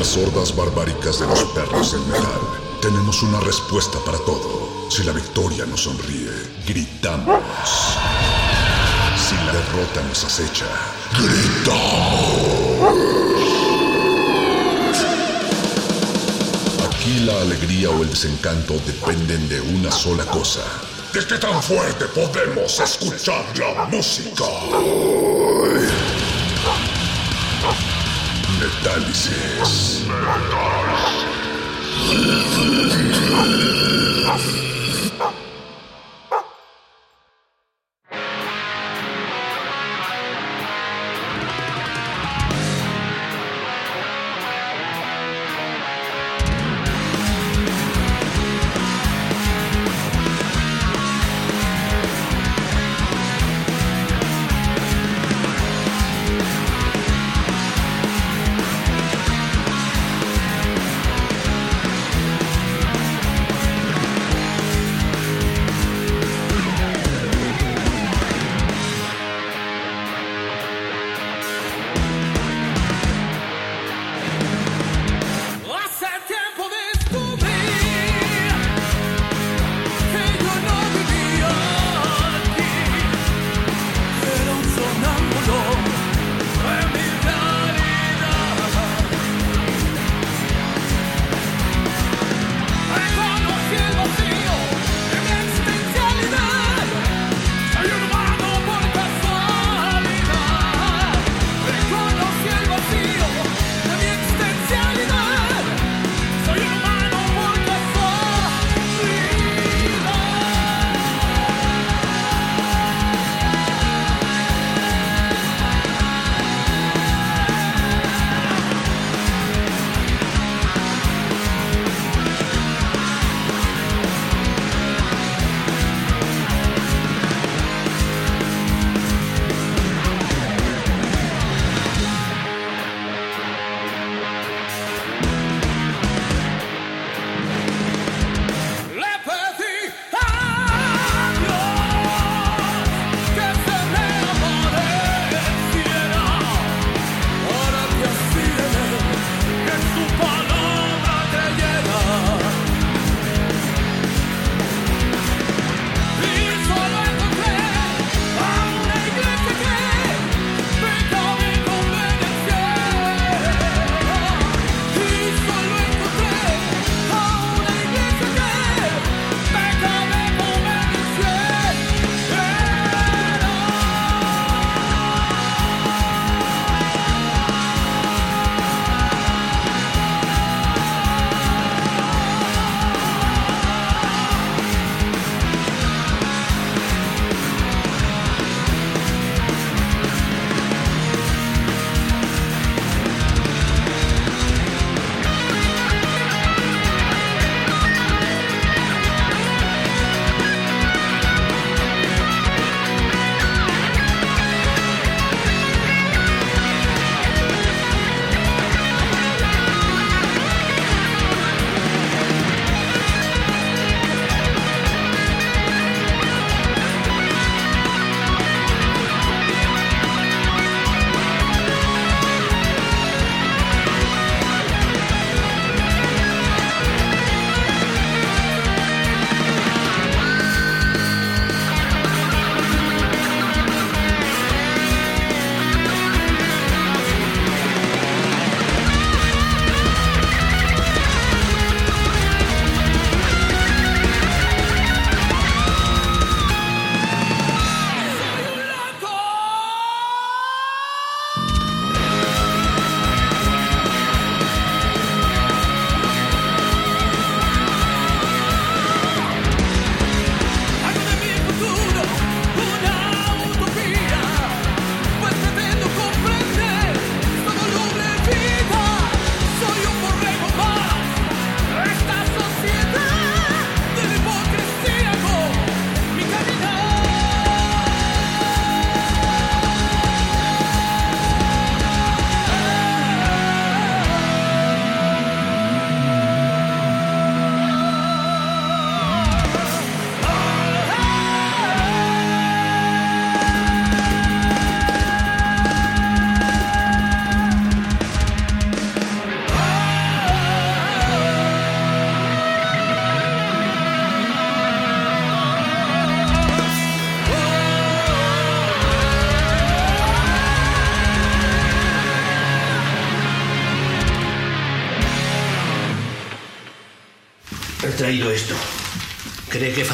las hordas barbáricas de los perros del metal, tenemos una respuesta para todo. Si la victoria nos sonríe, gritamos. Si la derrota nos acecha, gritamos. Aquí la alegría o el desencanto dependen de una sola cosa. ¿De qué tan fuerte podemos escuchar la música? Metálisis. traído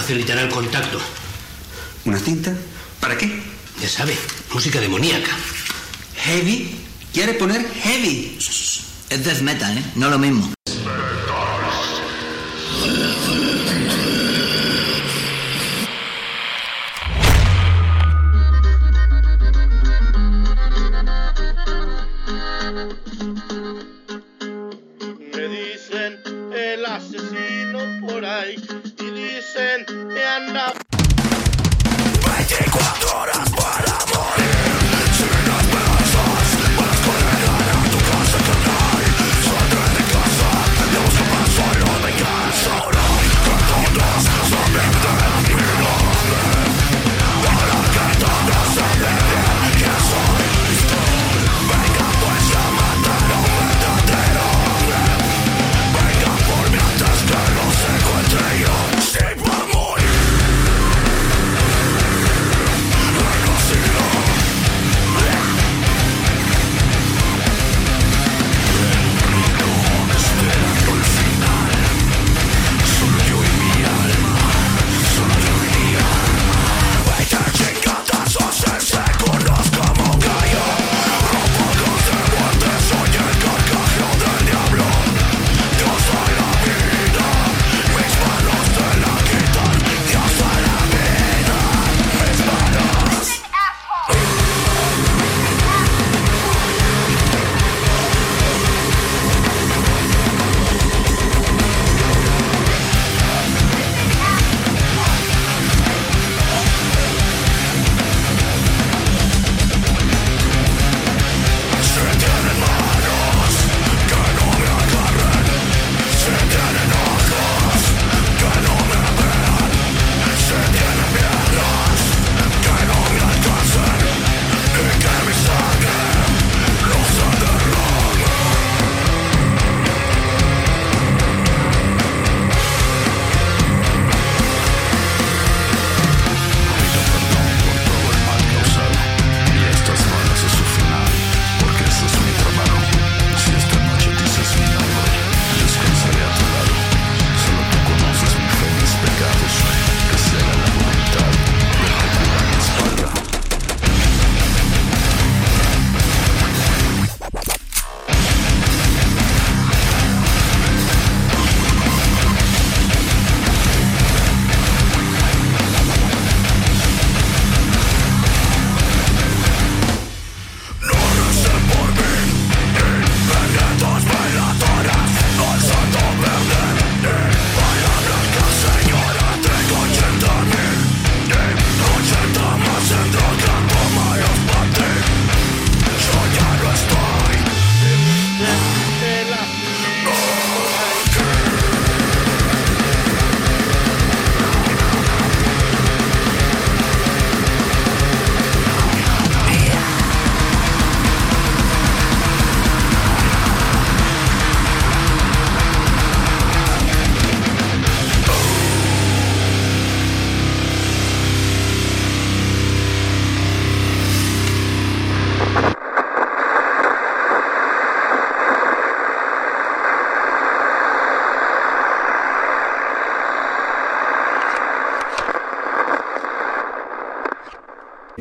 facilitará el contacto. ¿Una cinta? ¿Para qué? Ya sabe, música demoníaca. ¿Heavy? ¿Quiere poner heavy? Es death metal, ¿eh? No lo mismo.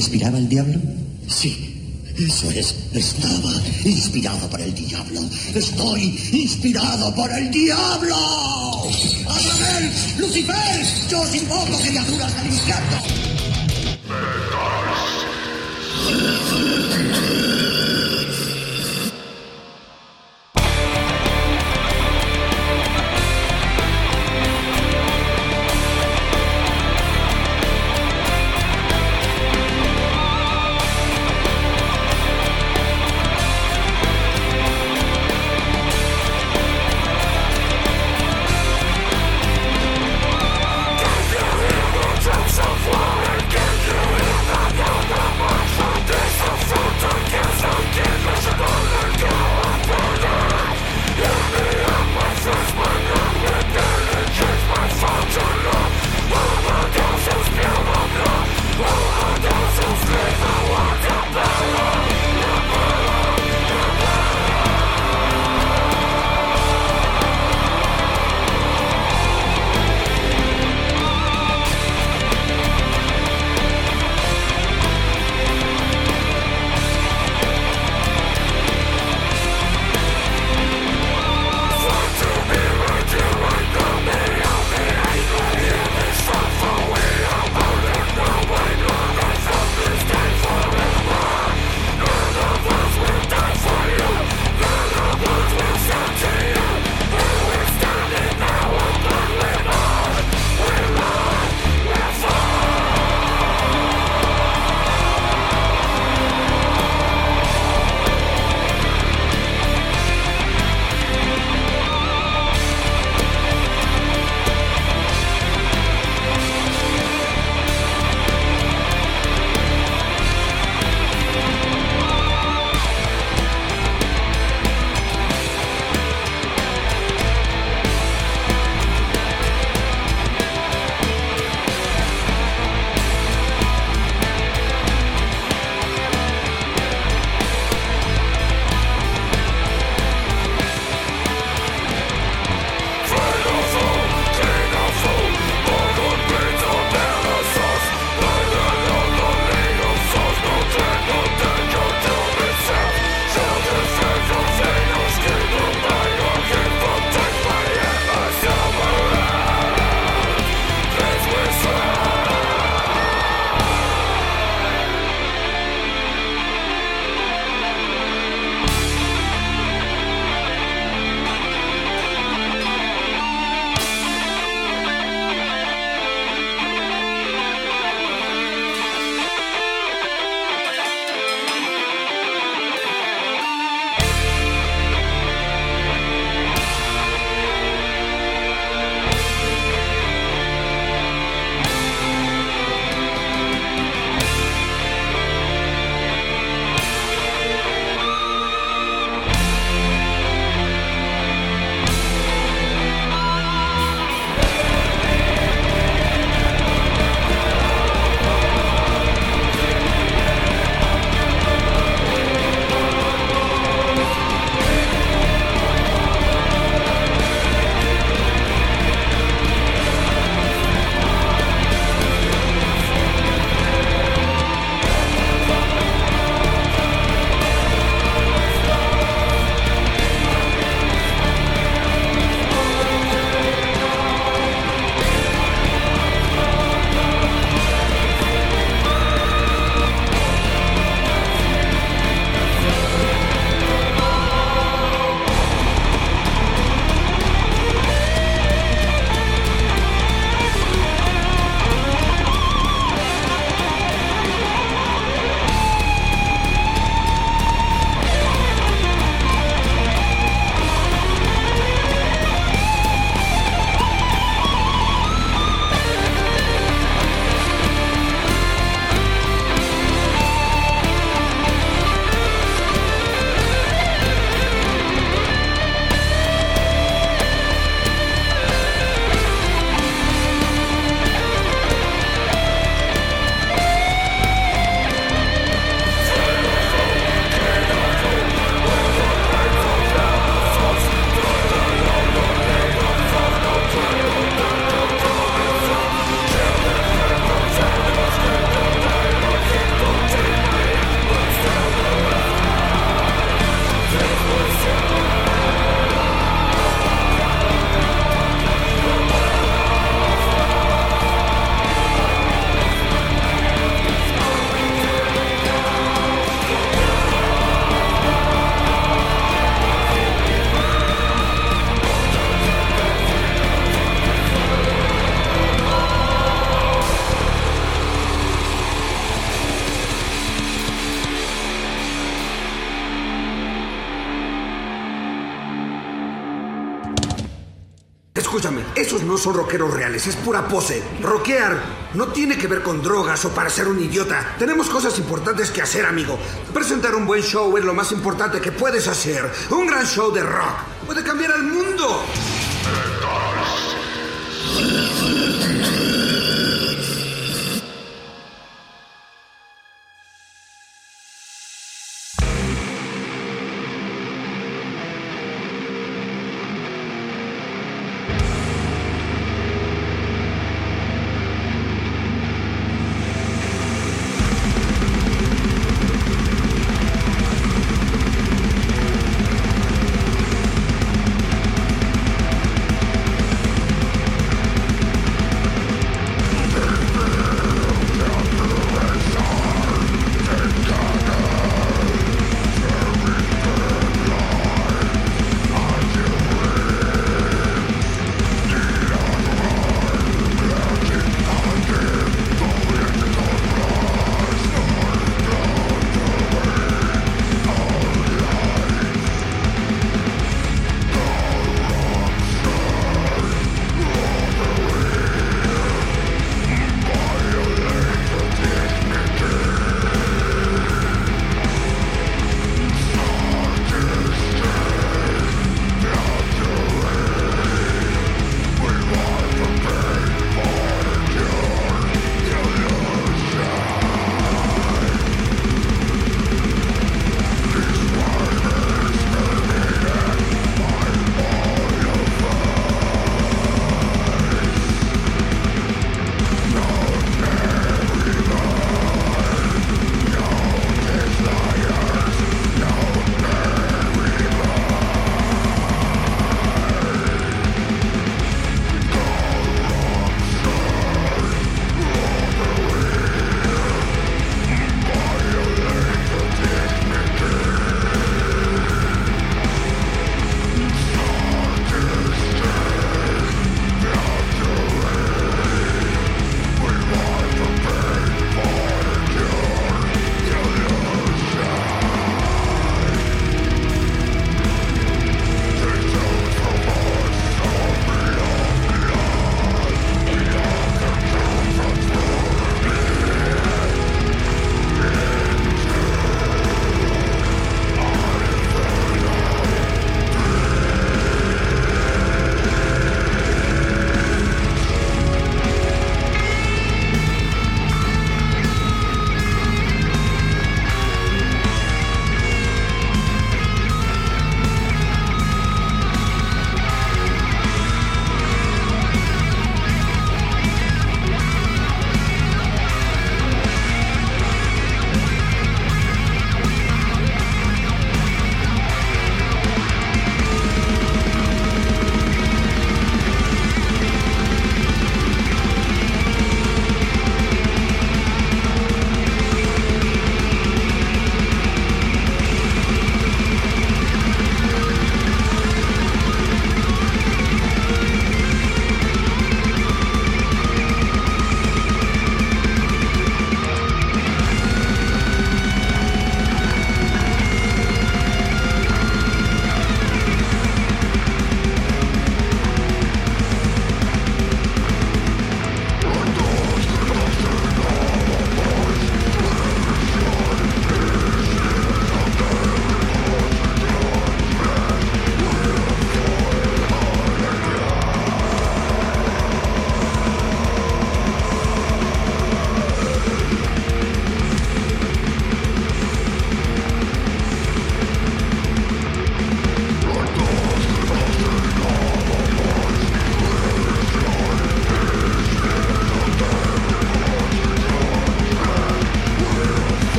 inspiraba el diablo? Sí. Eso es, estaba inspirado por el diablo. Estoy inspirado por el diablo. Adamel, Lucifer, yo os invoco criaturas al infierno. No son rockeros reales, es pura pose. Rockear no tiene que ver con drogas o para ser un idiota. Tenemos cosas importantes que hacer, amigo. Presentar un buen show es lo más importante que puedes hacer. Un gran show de rock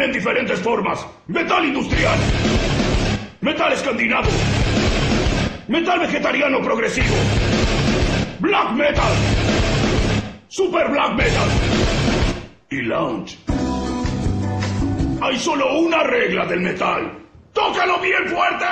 Metal en diferentes formas. Metal industrial. Metal escandinavo. Metal vegetariano progresivo. Black metal. Super black metal. Y lounge. Hay solo una regla del metal. ¡Tócalo bien fuerte!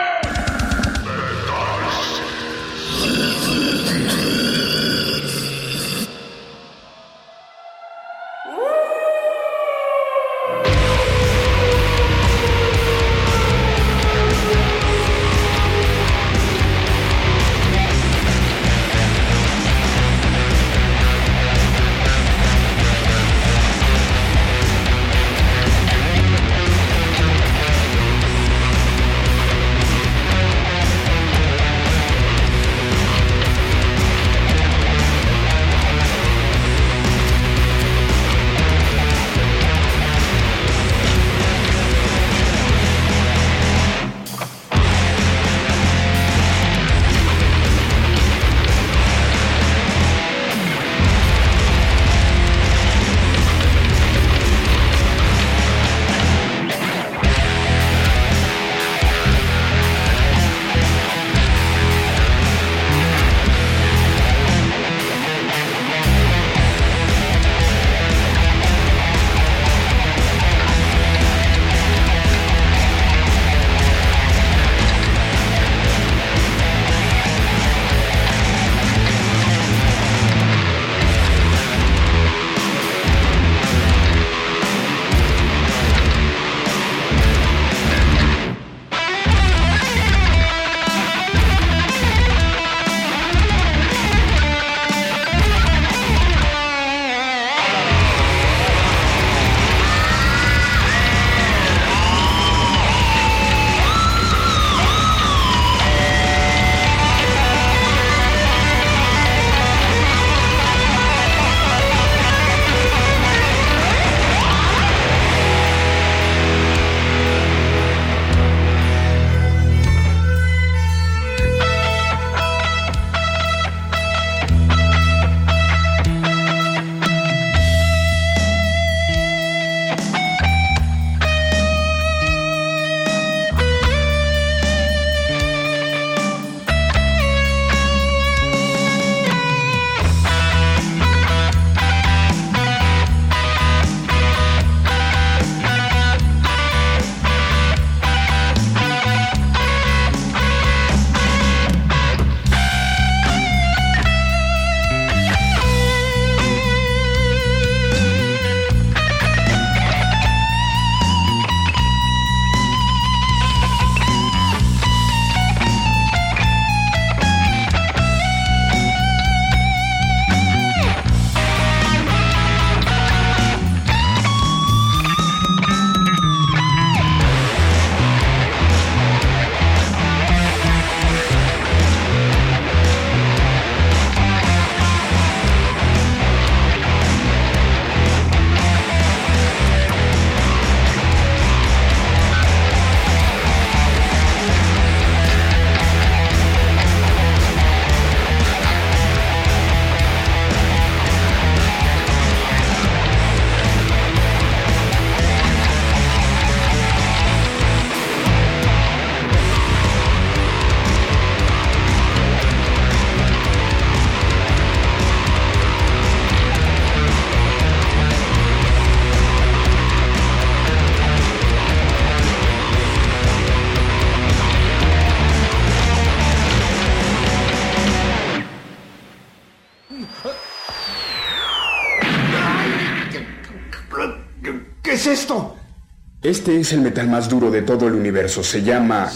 Este es el metal más duro de todo el universo. Se llama...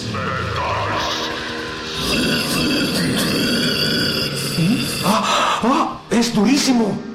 ¡Ah! ¡Ah! ¡Es durísimo!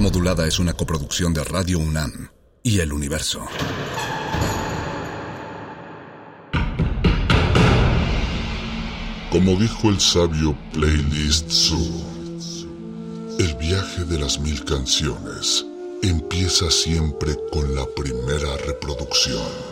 Modulada es una coproducción de Radio UNAM y El Universo. Como dijo el sabio Playlist Zoo, el viaje de las mil canciones empieza siempre con la primera reproducción.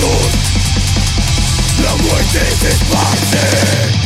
Los muertos La muerte se esparce